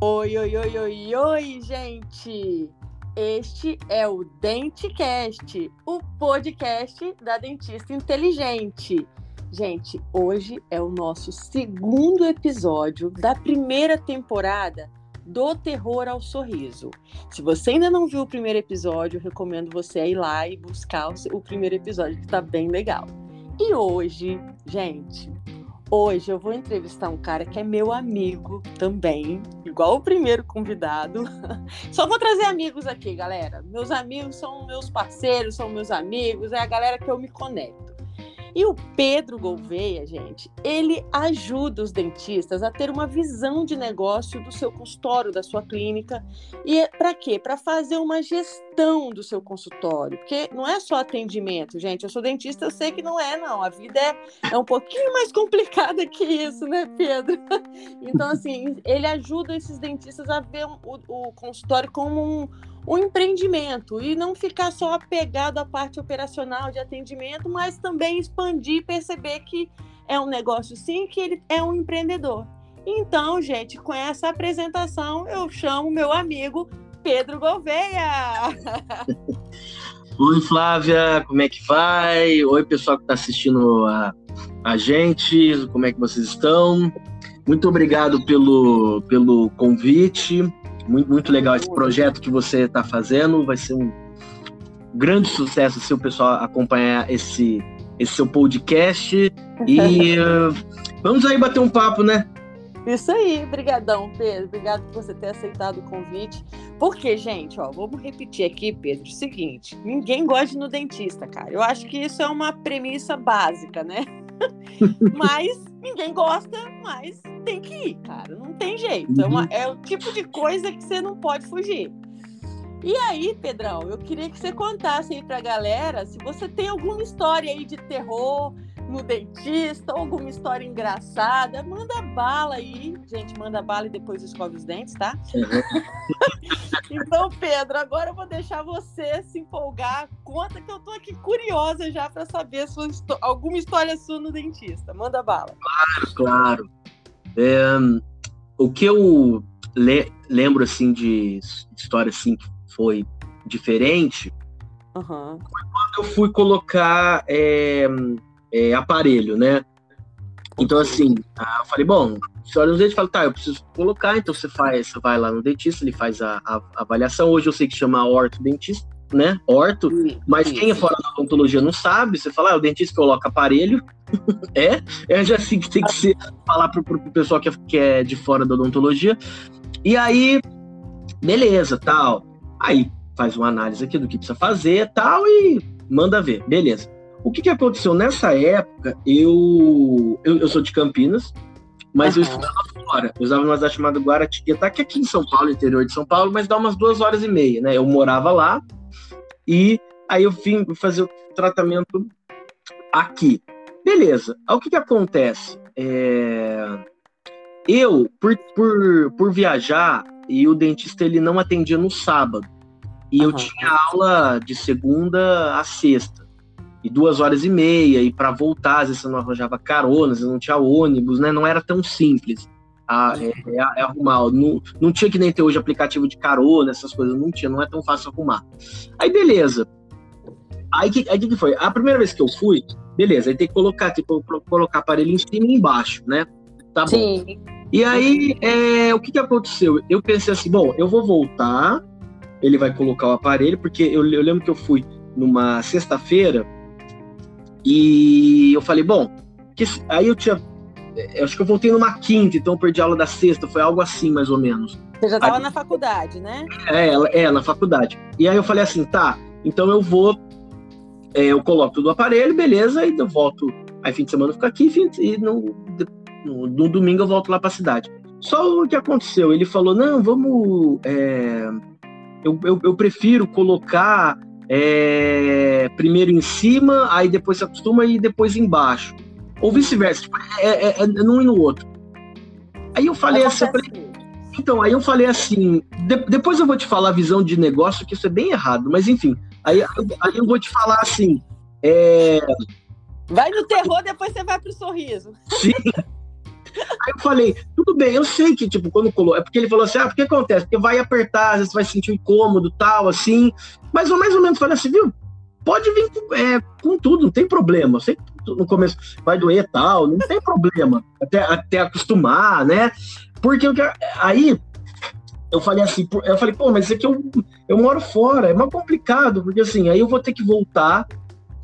Oi, oi, oi, oi, oi, gente! Este é o DenteCast, o podcast da Dentista Inteligente. Gente, hoje é o nosso segundo episódio da primeira temporada do Terror ao Sorriso. Se você ainda não viu o primeiro episódio, recomendo você ir lá e buscar o primeiro episódio, que tá bem legal. E hoje, gente, Hoje eu vou entrevistar um cara que é meu amigo também, igual o primeiro convidado. Só vou trazer amigos aqui, galera. Meus amigos são meus parceiros, são meus amigos, é a galera que eu me conecto. E o Pedro Gouveia, gente, ele ajuda os dentistas a ter uma visão de negócio do seu consultório, da sua clínica. E é para quê? Para fazer uma gestão do seu consultório. Porque não é só atendimento, gente. Eu sou dentista, eu sei que não é, não. A vida é, é um pouquinho mais complicada que isso, né, Pedro? Então, assim, ele ajuda esses dentistas a ver o, o consultório como um o empreendimento e não ficar só apegado à parte operacional de atendimento, mas também expandir e perceber que é um negócio sim, que ele é um empreendedor. Então, gente, com essa apresentação, eu chamo meu amigo Pedro Gouveia. Oi, Flávia, como é que vai? Oi, pessoal que está assistindo a, a gente, como é que vocês estão? Muito obrigado pelo, pelo convite. Muito, muito legal esse projeto que você está fazendo. Vai ser um grande sucesso se o pessoal acompanhar esse, esse seu podcast. E uh, vamos aí bater um papo, né? Isso aí, brigadão, Pedro. Obrigado por você ter aceitado o convite. Porque, gente, ó, vamos repetir aqui, Pedro, o seguinte: ninguém gosta de ir no dentista, cara. Eu acho que isso é uma premissa básica, né? mas ninguém gosta, mas tem que ir, cara. Não tem jeito. Uhum. É, uma, é o tipo de coisa que você não pode fugir. E aí, Pedrão, eu queria que você contasse aí pra galera se você tem alguma história aí de terror no dentista, alguma história engraçada, manda bala aí. Gente, manda bala e depois escove os dentes, tá? Uhum. então, Pedro, agora eu vou deixar você se empolgar. Conta que eu tô aqui curiosa já para saber sua, alguma história sua no dentista. Manda bala. Claro, claro. É, o que eu le lembro, assim, de história, assim, que foi diferente, uhum. foi quando eu fui colocar... É, é, aparelho, né? Então, assim, eu falei, bom, você olha no dente e fala, tá, eu preciso colocar, então você faz, você vai lá no dentista, ele faz a, a, a avaliação. Hoje eu sei que chama ortodentista, né? Orto, mas quem é fora da odontologia não sabe, você fala, ah, o dentista coloca aparelho. é, é já assim que tem que ser, falar pro, pro pessoal que é, que é de fora da odontologia. E aí, beleza, tal. Aí faz uma análise aqui do que precisa fazer, tal, e manda ver, beleza. O que, que aconteceu nessa época? Eu, eu, eu sou de Campinas, mas uhum. eu estudava fora. Eu usava uma cidade chamada Guaratinguetá, que é aqui em São Paulo, interior de São Paulo, mas dá umas duas horas e meia, né? Eu morava lá e aí eu vim fazer o tratamento aqui. Beleza. Aí o que, que acontece? É... Eu, por, por, por viajar, e o dentista ele não atendia no sábado. E uhum. eu tinha aula de segunda a sexta e duas horas e meia, e para voltar, às vezes você não arranjava caronas, não tinha ônibus, né? Não era tão simples a, é, é, é arrumar. Não, não tinha que nem ter hoje aplicativo de carona, essas coisas, não tinha, não é tão fácil arrumar. Aí, beleza. Aí que, aí que foi? A primeira vez que eu fui, beleza, aí tem que colocar, tipo, colocar aparelho em cima e embaixo, né? Tá bom. Sim. E aí, é, o que, que aconteceu? Eu pensei assim, bom, eu vou voltar, ele vai colocar o aparelho, porque eu, eu lembro que eu fui numa sexta-feira, e eu falei, bom, que, aí eu tinha. Eu acho que eu voltei numa quinta, então eu perdi a aula da sexta, foi algo assim, mais ou menos. Você já estava na faculdade, né? É, é, na faculdade. E aí eu falei assim, tá, então eu vou. É, eu coloco tudo no aparelho, beleza, e eu volto. Aí fim de semana eu fico aqui, e no, no, no domingo eu volto lá para a cidade. Só o que aconteceu, ele falou, não, vamos. É, eu, eu, eu prefiro colocar é, primeiro em cima, aí depois se acostuma e depois embaixo. Ou vice-versa, tipo, é, é, é num e no outro. Aí eu falei assim, eu falei, então, aí eu falei assim, de, depois eu vou te falar a visão de negócio, que isso é bem errado, mas enfim, aí, aí eu vou te falar assim, é... Vai no terror, depois você vai pro sorriso. Sim. Aí eu falei, tudo bem, eu sei que, tipo, quando colocou. É porque ele falou assim, ah, porque acontece? Porque vai apertar, às vezes vai sentir incômodo tal, assim. Mas eu mais ou menos falei assim, viu? Pode vir é, com tudo, não tem problema. Eu sei que no começo vai doer tal, não tem problema. Até, até acostumar, né? Porque eu, aí eu falei assim, eu falei, pô, mas isso aqui eu, eu moro fora, é mais complicado, porque assim, aí eu vou ter que voltar,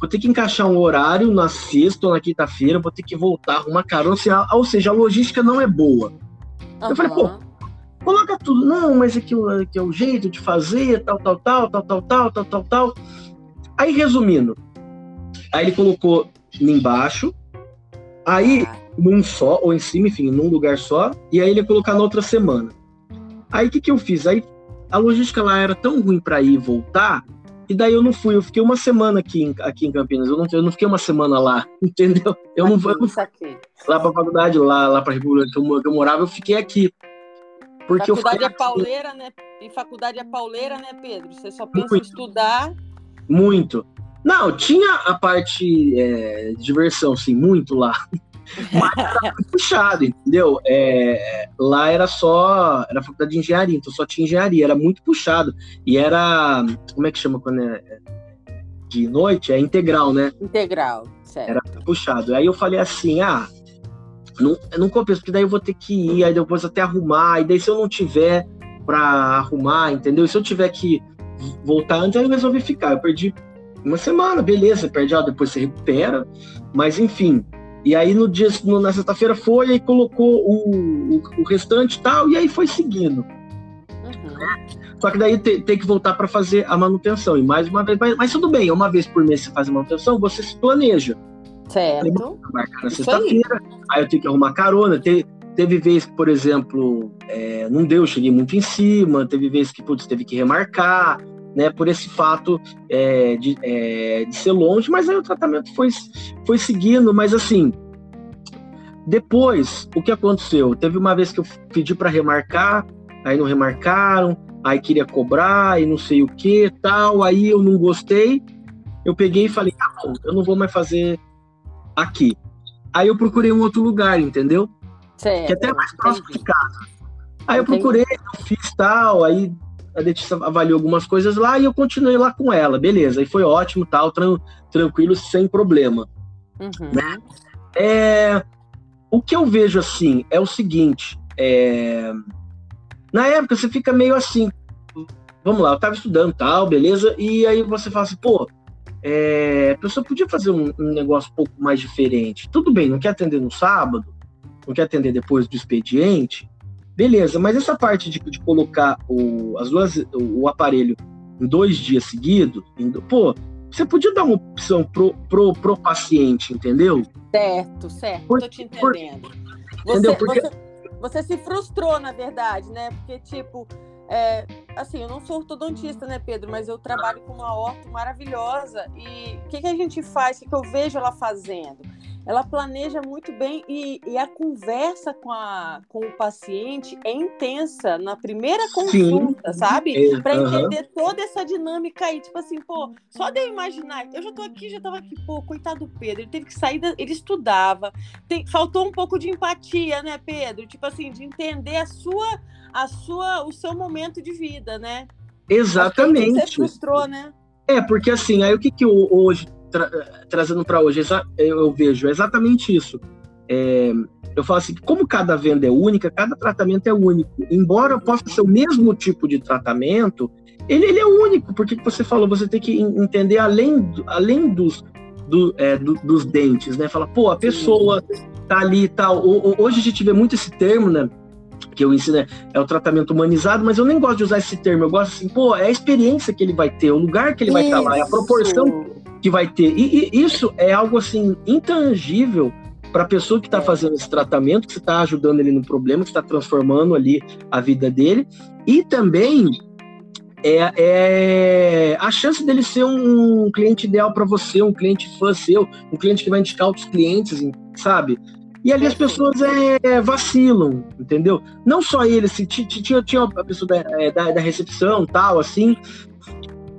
vou ter que encaixar um horário na sexta ou na quinta-feira, vou ter que voltar, arrumar carona, ou seja, a logística não é boa. Uhum. Eu falei, pô, coloca tudo, não, mas aqui, aqui é o jeito de fazer, tal, tal, tal, tal, tal, tal, tal, tal, tal. Aí, resumindo, aí ele colocou embaixo, aí ah. num só, ou em cima, enfim, num lugar só, e aí ele ia colocar na outra semana. Aí o que, que eu fiz? Aí a logística lá era tão ruim para ir e voltar, e daí eu não fui. Eu fiquei uma semana aqui em, aqui em Campinas. Eu não, eu não fiquei uma semana lá, entendeu? Eu não, eu não lá para a faculdade, lá, lá para a República que eu, que eu, morava, eu fiquei aqui. Porque faculdade é pauleira, né? E faculdade é pauleira, né, Pedro? Você só pensa muito, em estudar. Muito. Não, tinha a parte é, de diversão, sim, muito lá. Mas era puxado, entendeu? É, lá era só. Era faculdade de engenharia, então só tinha engenharia, era muito puxado. E era. Como é que chama quando é, é de noite? É integral, né? Integral, certo. Era puxado. Aí eu falei assim: ah, não, não compensa, porque daí eu vou ter que ir, aí depois até arrumar, e daí se eu não tiver para arrumar, entendeu? E se eu tiver que voltar antes, aí eu resolvi ficar. Eu perdi uma semana, beleza, perde, ó, depois você recupera, mas enfim, e aí no dia, no, na sexta-feira foi e colocou o, o, o restante e tal, e aí foi seguindo. Uhum. Só que daí tem, tem que voltar para fazer a manutenção. E mais uma vez, mas, mas, tudo bem, uma vez por mês você faz a manutenção, você se planeja. Certo. Marcar na sexta-feira, aí. aí. eu tenho que arrumar carona. Te, teve vezes que, por exemplo, é, não deu, cheguei muito em cima, teve vezes que putz, teve que remarcar né, por esse fato é, de, é, de ser longe, mas aí o tratamento foi, foi seguindo, mas assim, depois, o que aconteceu? Teve uma vez que eu pedi para remarcar, aí não remarcaram, aí queria cobrar e não sei o que tal, aí eu não gostei, eu peguei e falei, tá bom, eu não vou mais fazer aqui. Aí eu procurei um outro lugar, entendeu? Certo, que é até mais próximo de casa. Aí eu procurei, eu fiz tal, aí a Letícia avaliou algumas coisas lá e eu continuei lá com ela, beleza. E foi ótimo, tal, tran tranquilo, sem problema. Uhum. Né? É, o que eu vejo assim é o seguinte: é, na época você fica meio assim, vamos lá, eu estava estudando tal, beleza, e aí você fala assim, pô, é, a pessoa podia fazer um, um, negócio um pouco mais diferente. Tudo bem, não quer atender no sábado, não quer atender depois do expediente, Beleza, mas essa parte de, de colocar o, as duas, o, aparelho em dois dias seguidos, pô, você podia dar uma opção pro, pro, pro paciente, entendeu? Certo, certo, por, tô te entendendo. Por, você, entendeu? Porque... Você, você se frustrou, na verdade, né? Porque, tipo, é, assim, eu não sou ortodontista, né, Pedro? Mas eu trabalho com uma orto maravilhosa. E o que, que a gente faz? O que, que eu vejo ela fazendo? ela planeja muito bem e, e, a conversa com, a, com o paciente é intensa na primeira consulta, Sim. sabe? Para entender toda essa dinâmica aí. Tipo assim, pô, só de eu imaginar, eu já tô aqui, já tava aqui, pô, coitado do Pedro, ele teve que sair, da, ele estudava, tem, faltou um pouco de empatia, né, Pedro? Tipo assim, de entender a sua, a sua, o seu momento de vida, né? Exatamente. Você frustrou, né? É, porque assim, aí o que que eu, hoje tra trazendo para hoje, eu, vejo exatamente isso. É, eu falo assim, como cada venda é única, cada tratamento é único. Embora possa ser o mesmo tipo de tratamento, ele, ele é único, porque você falou, você tem que entender além, além dos, do, é, do, dos dentes, né? Fala, pô, a pessoa tá ali e tal. Hoje a gente vê muito esse termo, né? Que eu ensino é, é, o tratamento humanizado, mas eu nem gosto de usar esse termo. Eu gosto assim, pô, é a experiência que ele vai ter, o lugar que ele vai estar lá, é a proporção que vai ter. E, e isso é algo assim intangível para a pessoa que está fazendo esse tratamento, que você está ajudando ele no problema, que está transformando ali a vida dele, e também é, é, a chance dele ser um cliente ideal para você, um cliente fã seu, um cliente que vai indicar outros clientes, sabe? E ali as pessoas é, vacilam, entendeu? Não só ele, assim, tinha, tinha a pessoa da, é, da, da recepção tal, assim,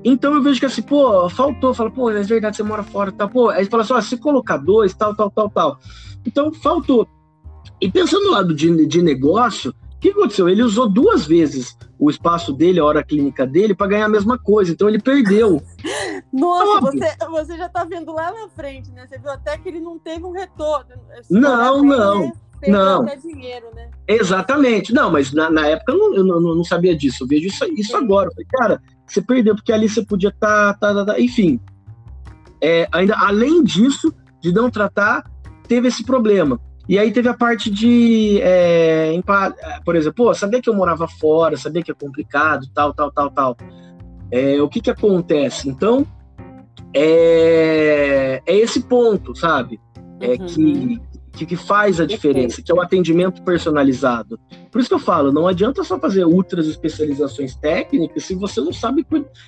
então eu vejo que assim, pô, faltou, fala, pô, é verdade, você mora fora, tá, pô, aí fala assim, ó, se colocar dois, tal, tal, tal, tal. Então faltou. E pensando no lado de, de negócio, o que aconteceu? Ele usou duas vezes o espaço dele, a hora clínica dele, para ganhar a mesma coisa. Então ele perdeu. Nossa, você, você já está vendo lá na frente, né? Você viu até que ele não teve um retorno. Não, não. Não. Até dinheiro, né? Exatamente. Não, mas na, na época eu, não, eu não, não, sabia disso. Eu vejo isso, isso agora. Eu falei, cara, você perdeu, porque ali você podia estar. Tá, tá, tá, enfim. É, ainda, além disso, de não tratar, teve esse problema. E aí teve a parte de, é, por exemplo, pô, sabia que eu morava fora, sabia que é complicado, tal, tal, tal, tal. É, o que que acontece? Então, é, é esse ponto, sabe? É uhum. que, que, que faz a diferença, que é o atendimento personalizado. Por isso que eu falo, não adianta só fazer outras especializações técnicas se você não sabe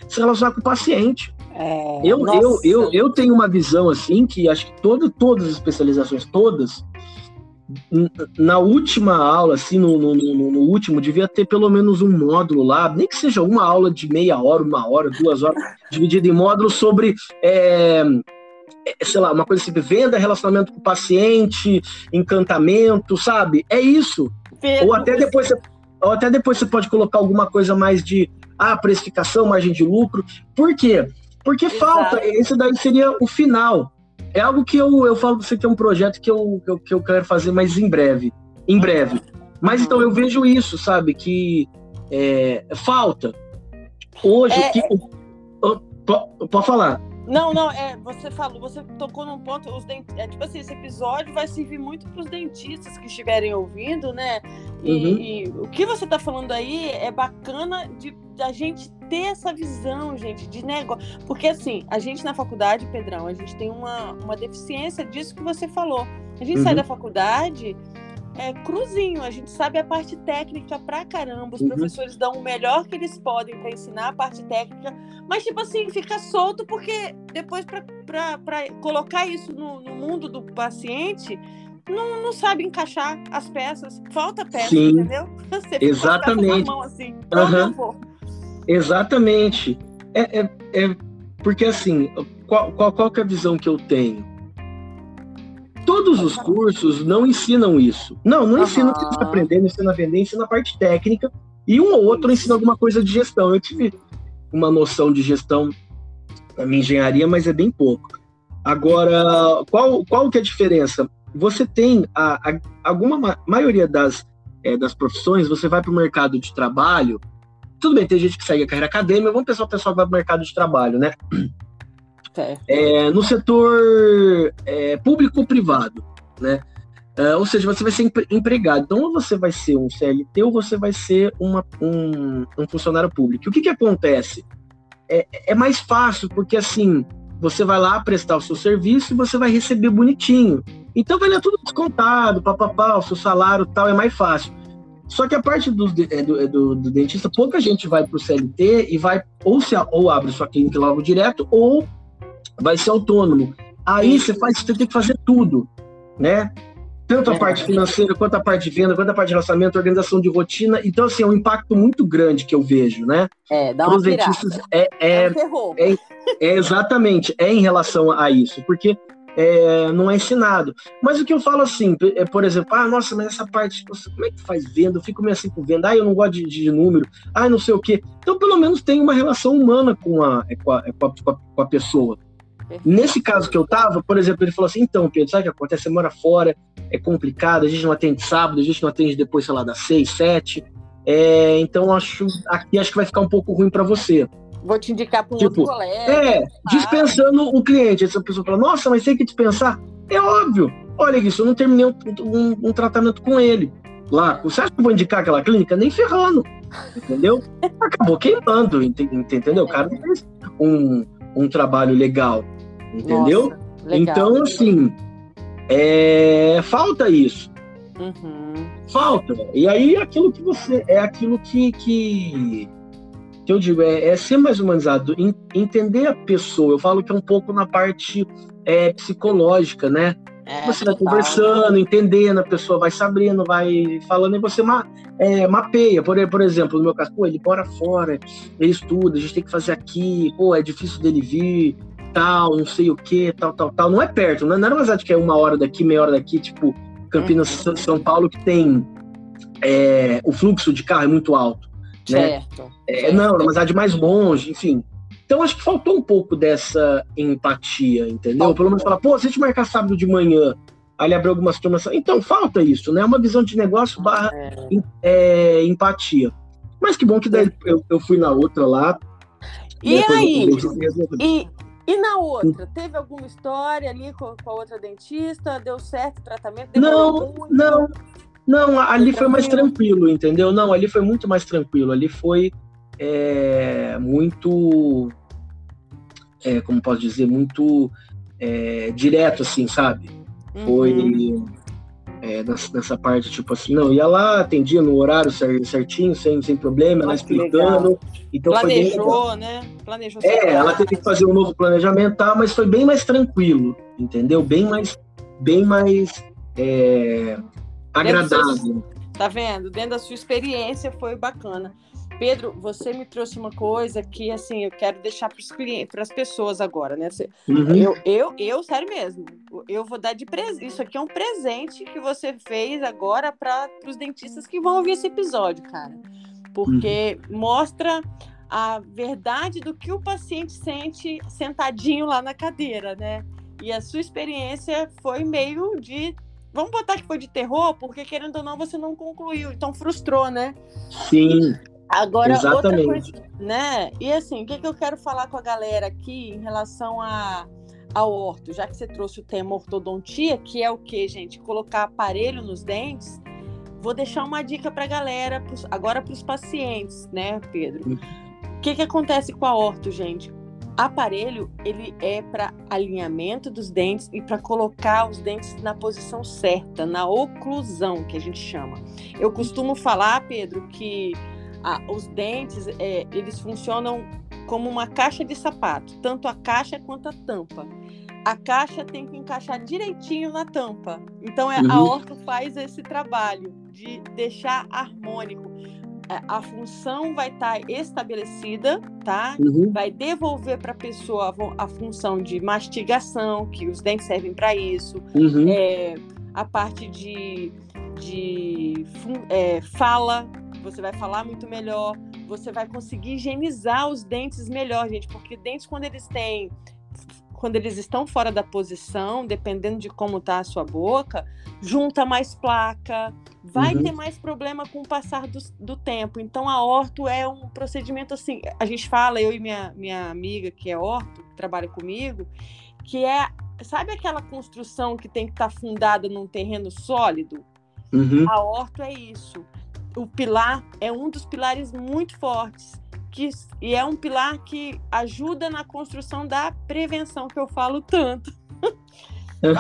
se relacionar com o paciente. É, eu, eu, eu, eu tenho uma visão assim que acho que todo, todas as especializações, todas, na última aula, assim, no, no, no, no, último, devia ter pelo menos um módulo lá, nem que seja uma aula de meia hora, uma hora, duas horas, dividida em módulos sobre, é, é, sei lá, uma coisa assim, venda, relacionamento com o paciente, encantamento, sabe? É isso. Ou até depois você, ou até depois você pode colocar alguma coisa mais de ah, precificação, margem de lucro. Por quê? Porque Exato. falta, esse daí seria o final é algo que eu, eu falo pra você que é um projeto que eu, que eu, que eu quero fazer, mas em breve. Em breve. Mas então eu vejo isso, sabe? Que é, falta. Hoje, é, que, é... pode falar. Não, não, é, você falou, você tocou num ponto, os dent... é, tipo assim, esse episódio vai servir muito para os dentistas que estiverem ouvindo, né? E, uhum. e, o que você está falando aí é bacana de a gente ter essa visão, gente, de negócio. Porque assim, a gente na faculdade, Pedrão, a gente tem uma, uma deficiência disso que você falou. A gente uhum. sai da faculdade é, cruzinho, a gente sabe a parte técnica pra caramba, os uhum. professores dão o melhor que eles podem para ensinar a parte técnica, mas tipo assim, fica solto porque depois para colocar isso no, no, mundo do paciente, não, não sabe encaixar as peças, falta peça, Sim, entendeu? Você Exatamente. Mão assim, uhum. Exatamente. É, é, é, porque assim, qual, qual, qual é a visão que eu tenho? Todos os cursos não ensinam isso. Não, não uhum. ensinam o que você está aprendendo, ensina a vender, ensina a parte técnica. E um ou outro ensina alguma coisa de gestão. Eu tive uma noção de gestão na minha engenharia, mas é bem pouco. Agora, qual, qual que é a diferença? Você tem a, a alguma ma maioria das, é, das profissões, você vai para o mercado de trabalho. Tudo bem, tem gente que segue a carreira acadêmica, vamos pensar o pessoal que vai para o mercado de trabalho, né? É, no setor é, público ou privado, né? É, ou seja, você vai ser empregado. Então, ou você vai ser um CLT ou você vai ser uma, um, um funcionário público. O que, que acontece? É, é mais fácil, porque assim, você vai lá prestar o seu serviço e você vai receber bonitinho. Então vai ler tudo descontado, papapá, o seu salário tal, é mais fácil. Só que a parte do, é, do, é, do, do dentista, pouca gente vai para o CLT e vai ou, se, ou abre sua clínica logo direto, ou vai ser autônomo. Aí você faz, você tem que fazer tudo, né? Tanto a é. parte financeira, quanto a parte de venda, quanto a parte de relacionamento, organização de rotina. Então, assim, é um impacto muito grande que eu vejo, né? É, dá uma dentistas, é, é, é, é, exatamente, é em relação a isso, porque é, não é ensinado. Mas o que eu falo assim, é, por exemplo, ah, nossa, mas essa parte, nossa, como é que faz venda? Eu fico meio assim com venda, ah, eu não gosto de, de número, ah, não sei o quê. Então, pelo menos tem uma relação humana com a, com a, com a, com a pessoa. Nesse caso que eu tava, por exemplo, ele falou assim: então, Pedro, sabe o que acontece? Você mora fora, é complicado, a gente não atende sábado, a gente não atende depois, sei lá, das seis, sete. É, então, acho aqui acho que vai ficar um pouco ruim para você. Vou te indicar para um tipo, outro colega. É, dispensando o cliente. Essa pessoa fala: nossa, mas tem que dispensar? É óbvio. Olha isso, eu não terminei um, um, um tratamento com ele lá. Você acha que eu vou indicar aquela clínica? Nem ferrando. Entendeu? Acabou queimando, entendeu? O cara fez um, um trabalho legal. Entendeu? Nossa, então, assim, é... falta isso. Uhum. Falta. E aí, aquilo que você. É aquilo que. que, que eu digo, é, é, ser mais humanizado, entender a pessoa. Eu falo que é um pouco na parte é, psicológica, né? É, você vai conversando, entendendo, a pessoa vai sabendo, vai falando, e você ma, é, mapeia. Por, por exemplo, no meu caso, pô, ele mora fora, ele estuda, a gente tem que fazer aqui, pô, é difícil dele vir, tal, não sei o que, tal, tal, tal. Não é perto, não é, não é uma que é uma hora daqui, meia hora daqui, tipo Campinas, uhum. São Paulo, que tem é, o fluxo de carro é muito alto. Né? Certo. É, certo. Não, mas a de mais longe, enfim. Então acho que faltou um pouco dessa empatia, entendeu? Faltou. Pelo menos falar, pô, se a gente marcar sábado de manhã, ali abriu algumas turmas. Então falta isso, né? Uma visão de negócio barra é. É, empatia. Mas que bom que daí eu, eu fui na outra lá. E aí? E, e na outra, teve alguma história ali com, com a outra dentista? Deu certo o tratamento? Não, muito? não. Não, ali foi mais tranquilo, entendeu? Não, ali foi muito mais tranquilo. Ali foi é, muito, é, como posso dizer, muito é, direto, assim, sabe? Uhum. Foi é, nessa, nessa, parte, tipo assim, não, ia lá, atendia no horário certinho, sem, sem problema, ela explicando. Então Planejou, né? Planejou. É, ela teve que fazer um novo planejamento, tá, mas foi bem mais tranquilo, entendeu? Bem mais, bem mais é, agradável. Tá vendo? Dentro da sua experiência foi bacana. Pedro, você me trouxe uma coisa que, assim, eu quero deixar para os clientes, para as pessoas agora, né? Uhum. Eu, eu, eu, sério mesmo, eu vou dar de presente. Isso aqui é um presente que você fez agora para os dentistas que vão ouvir esse episódio, cara. Porque uhum. mostra a verdade do que o paciente sente sentadinho lá na cadeira, né? E a sua experiência foi meio de Vamos botar que foi de terror, porque querendo ou não, você não concluiu, então frustrou, né? Sim. Agora, Exatamente. outra coisa, né? E assim, o que, que eu quero falar com a galera aqui em relação a, ao orto, já que você trouxe o tema ortodontia, que é o que, gente? Colocar aparelho nos dentes. Vou deixar uma dica para a galera, pros, agora para os pacientes, né, Pedro? O que, que acontece com a orto, gente? Aparelho, ele é para alinhamento dos dentes e para colocar os dentes na posição certa, na oclusão, que a gente chama. Eu costumo falar, Pedro, que a, os dentes, é, eles funcionam como uma caixa de sapato, tanto a caixa quanto a tampa. A caixa tem que encaixar direitinho na tampa. Então é, uhum. a orto faz esse trabalho de deixar harmônico. É, a função vai estar tá estabelecida, tá? Uhum. Vai devolver para a pessoa a função de mastigação, que os dentes servem para isso. Uhum. É, a parte de, de é, fala, você vai falar muito melhor, você vai conseguir higienizar os dentes melhor, gente, porque dentes quando eles têm quando eles estão fora da posição, dependendo de como tá a sua boca, junta mais placa, vai uhum. ter mais problema com o passar do, do, tempo. Então, a orto é um procedimento assim. A gente fala, eu e minha, minha amiga que é orto, que trabalha comigo, que é. Sabe aquela construção que tem que estar tá fundada num terreno sólido? Uhum. A orto é isso o pilar é um dos pilares muito fortes. Que, e é um pilar que ajuda na construção da prevenção que eu falo tanto.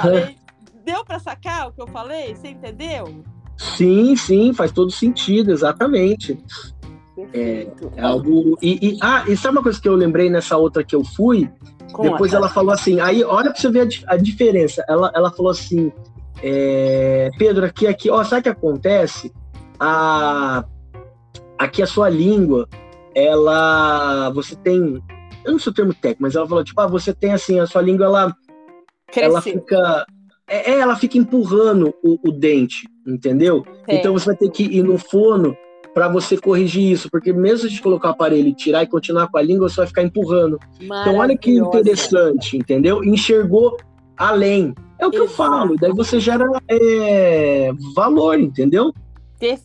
falei, deu para sacar o que eu falei? Você entendeu? Sim, sim, faz todo sentido, exatamente. É, é, algo. E, e, ah, e sabe uma coisa que eu lembrei nessa outra que eu fui? Depois ela falou assim, aí olha para você ver a, a, diferença. Ela, ela falou assim, é, Pedro, aqui, aqui, ó, sabe o que acontece? a aqui a sua língua, ela você tem, eu não sei o termo técnico, mas ela falou tipo, ah, você tem assim, a sua língua ela ela fica é, é, ela fica empurrando o, o dente, entendeu? Então você vai ter que ir no fono para você corrigir isso, porque mesmo gente colocar o aparelho e tirar e continuar com a língua, você vai ficar empurrando. Então olha que interessante, entendeu? Enxergou além. É o que Exato. eu falo, daí você gera é, valor, entendeu?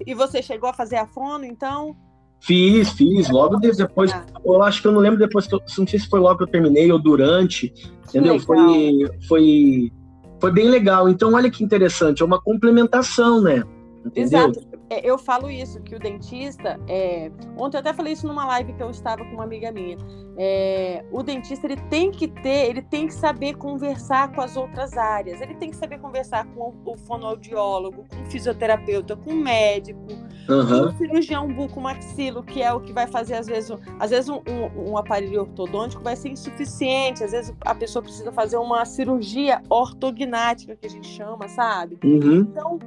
E você chegou a fazer a fono, então? Fiz, fiz. Logo depois. Ah. Eu acho que eu não lembro depois que eu. Não sei se foi logo que eu terminei ou durante. Entendeu? Foi, foi, foi bem legal. Então, olha que interessante. É uma complementação, né? Entendeu? Exato. É, eu falo isso, que o dentista. É... Ontem eu até falei isso numa live que eu estava com uma amiga minha. É... O dentista ele tem que ter, ele tem que saber conversar com as outras áreas. Ele tem que saber conversar com o fonoaudiólogo, com o fisioterapeuta, com o médico, uhum. com o cirurgião bucomaxilo, que é o que vai fazer, às vezes, às vezes um, um, um aparelho ortodôntico vai ser insuficiente, às vezes a pessoa precisa fazer uma cirurgia ortognática, que a gente chama, sabe? Uhum. Então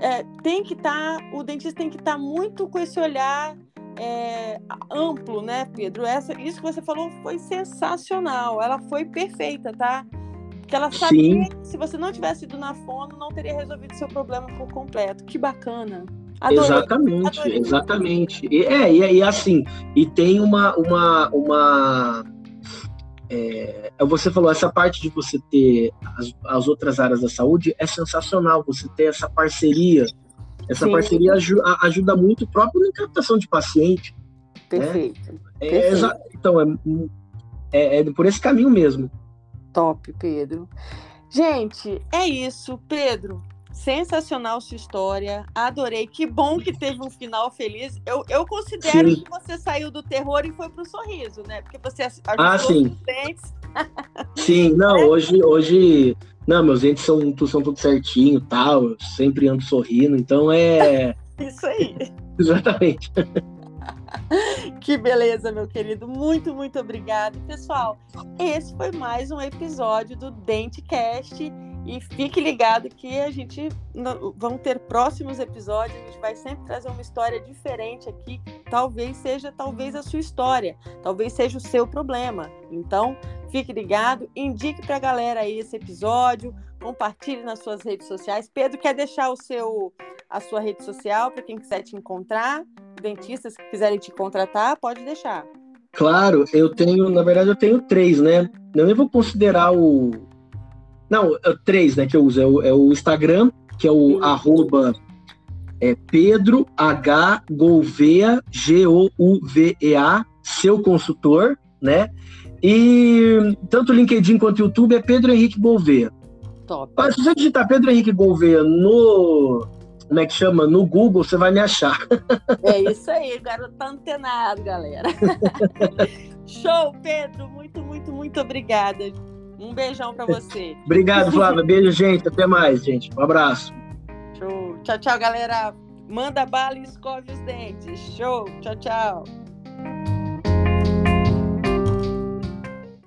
é, tem que estar, tá, o dentista tem que estar tá muito com esse olhar é, amplo, né, Pedro? Essa, isso que você falou foi sensacional, ela foi perfeita, tá? Porque ela sabia Sim. que se você não tivesse ido na fono, não teria resolvido seu problema por completo. Que bacana. Adorei, exatamente, adorei. exatamente. E, é, e, e assim, e tem uma. uma, uma é, você falou, essa parte de você ter as, as, outras áreas da saúde é sensacional, você ter essa parceria. Essa Sim. parceria ajuda, ajuda muito próprio na captação de paciente. Perfeito. Né? É, então, é, é, é por esse caminho mesmo. Top, Pedro. Gente, é isso. Pedro, sensacional sua história. Adorei. Que bom que teve um final feliz. Eu, eu considero sim. que você saiu do terror e foi pro sorriso, né? Porque você ajudou ah, sim. os dentes. Sim, não, é. hoje, hoje. Não, meus dentes são, são tudo certinho tal. Eu sempre ando sorrindo, então é. Isso aí. Exatamente. que beleza, meu querido. Muito, muito obrigado. Pessoal, esse foi mais um episódio do Dentecast. E fique ligado que a gente vão ter próximos episódios, a gente vai sempre trazer uma história diferente aqui. Talvez seja talvez a sua história, talvez seja o seu problema. Então, fique ligado, indique para a galera aí esse episódio, compartilhe nas suas redes sociais. Pedro quer deixar o seu a sua rede social para quem quiser te encontrar dentistas que quiserem te contratar, pode deixar. Claro, eu tenho, na verdade, eu tenho três, né? Eu nem vou considerar o. Não, é três, né, que eu uso. É o, é o Instagram, que é o Sim. arroba é Pedro H. Gouveia, G-O-U-V-E-A, seu consultor, né? E tanto o LinkedIn quanto o YouTube é Pedro Henrique Gouveia. Top. Mas se você digitar Pedro Henrique Gouveia no, como é que chama? No Google você vai me achar. É isso aí, o garoto tá antenado, galera. Show, Pedro. Muito, muito, muito obrigada. Um beijão para você. Obrigado, Flávia. Beijo, gente. Até mais, gente. Um abraço. Show. Tchau, tchau, galera. Manda bala e escove os dentes. Show. Tchau, tchau.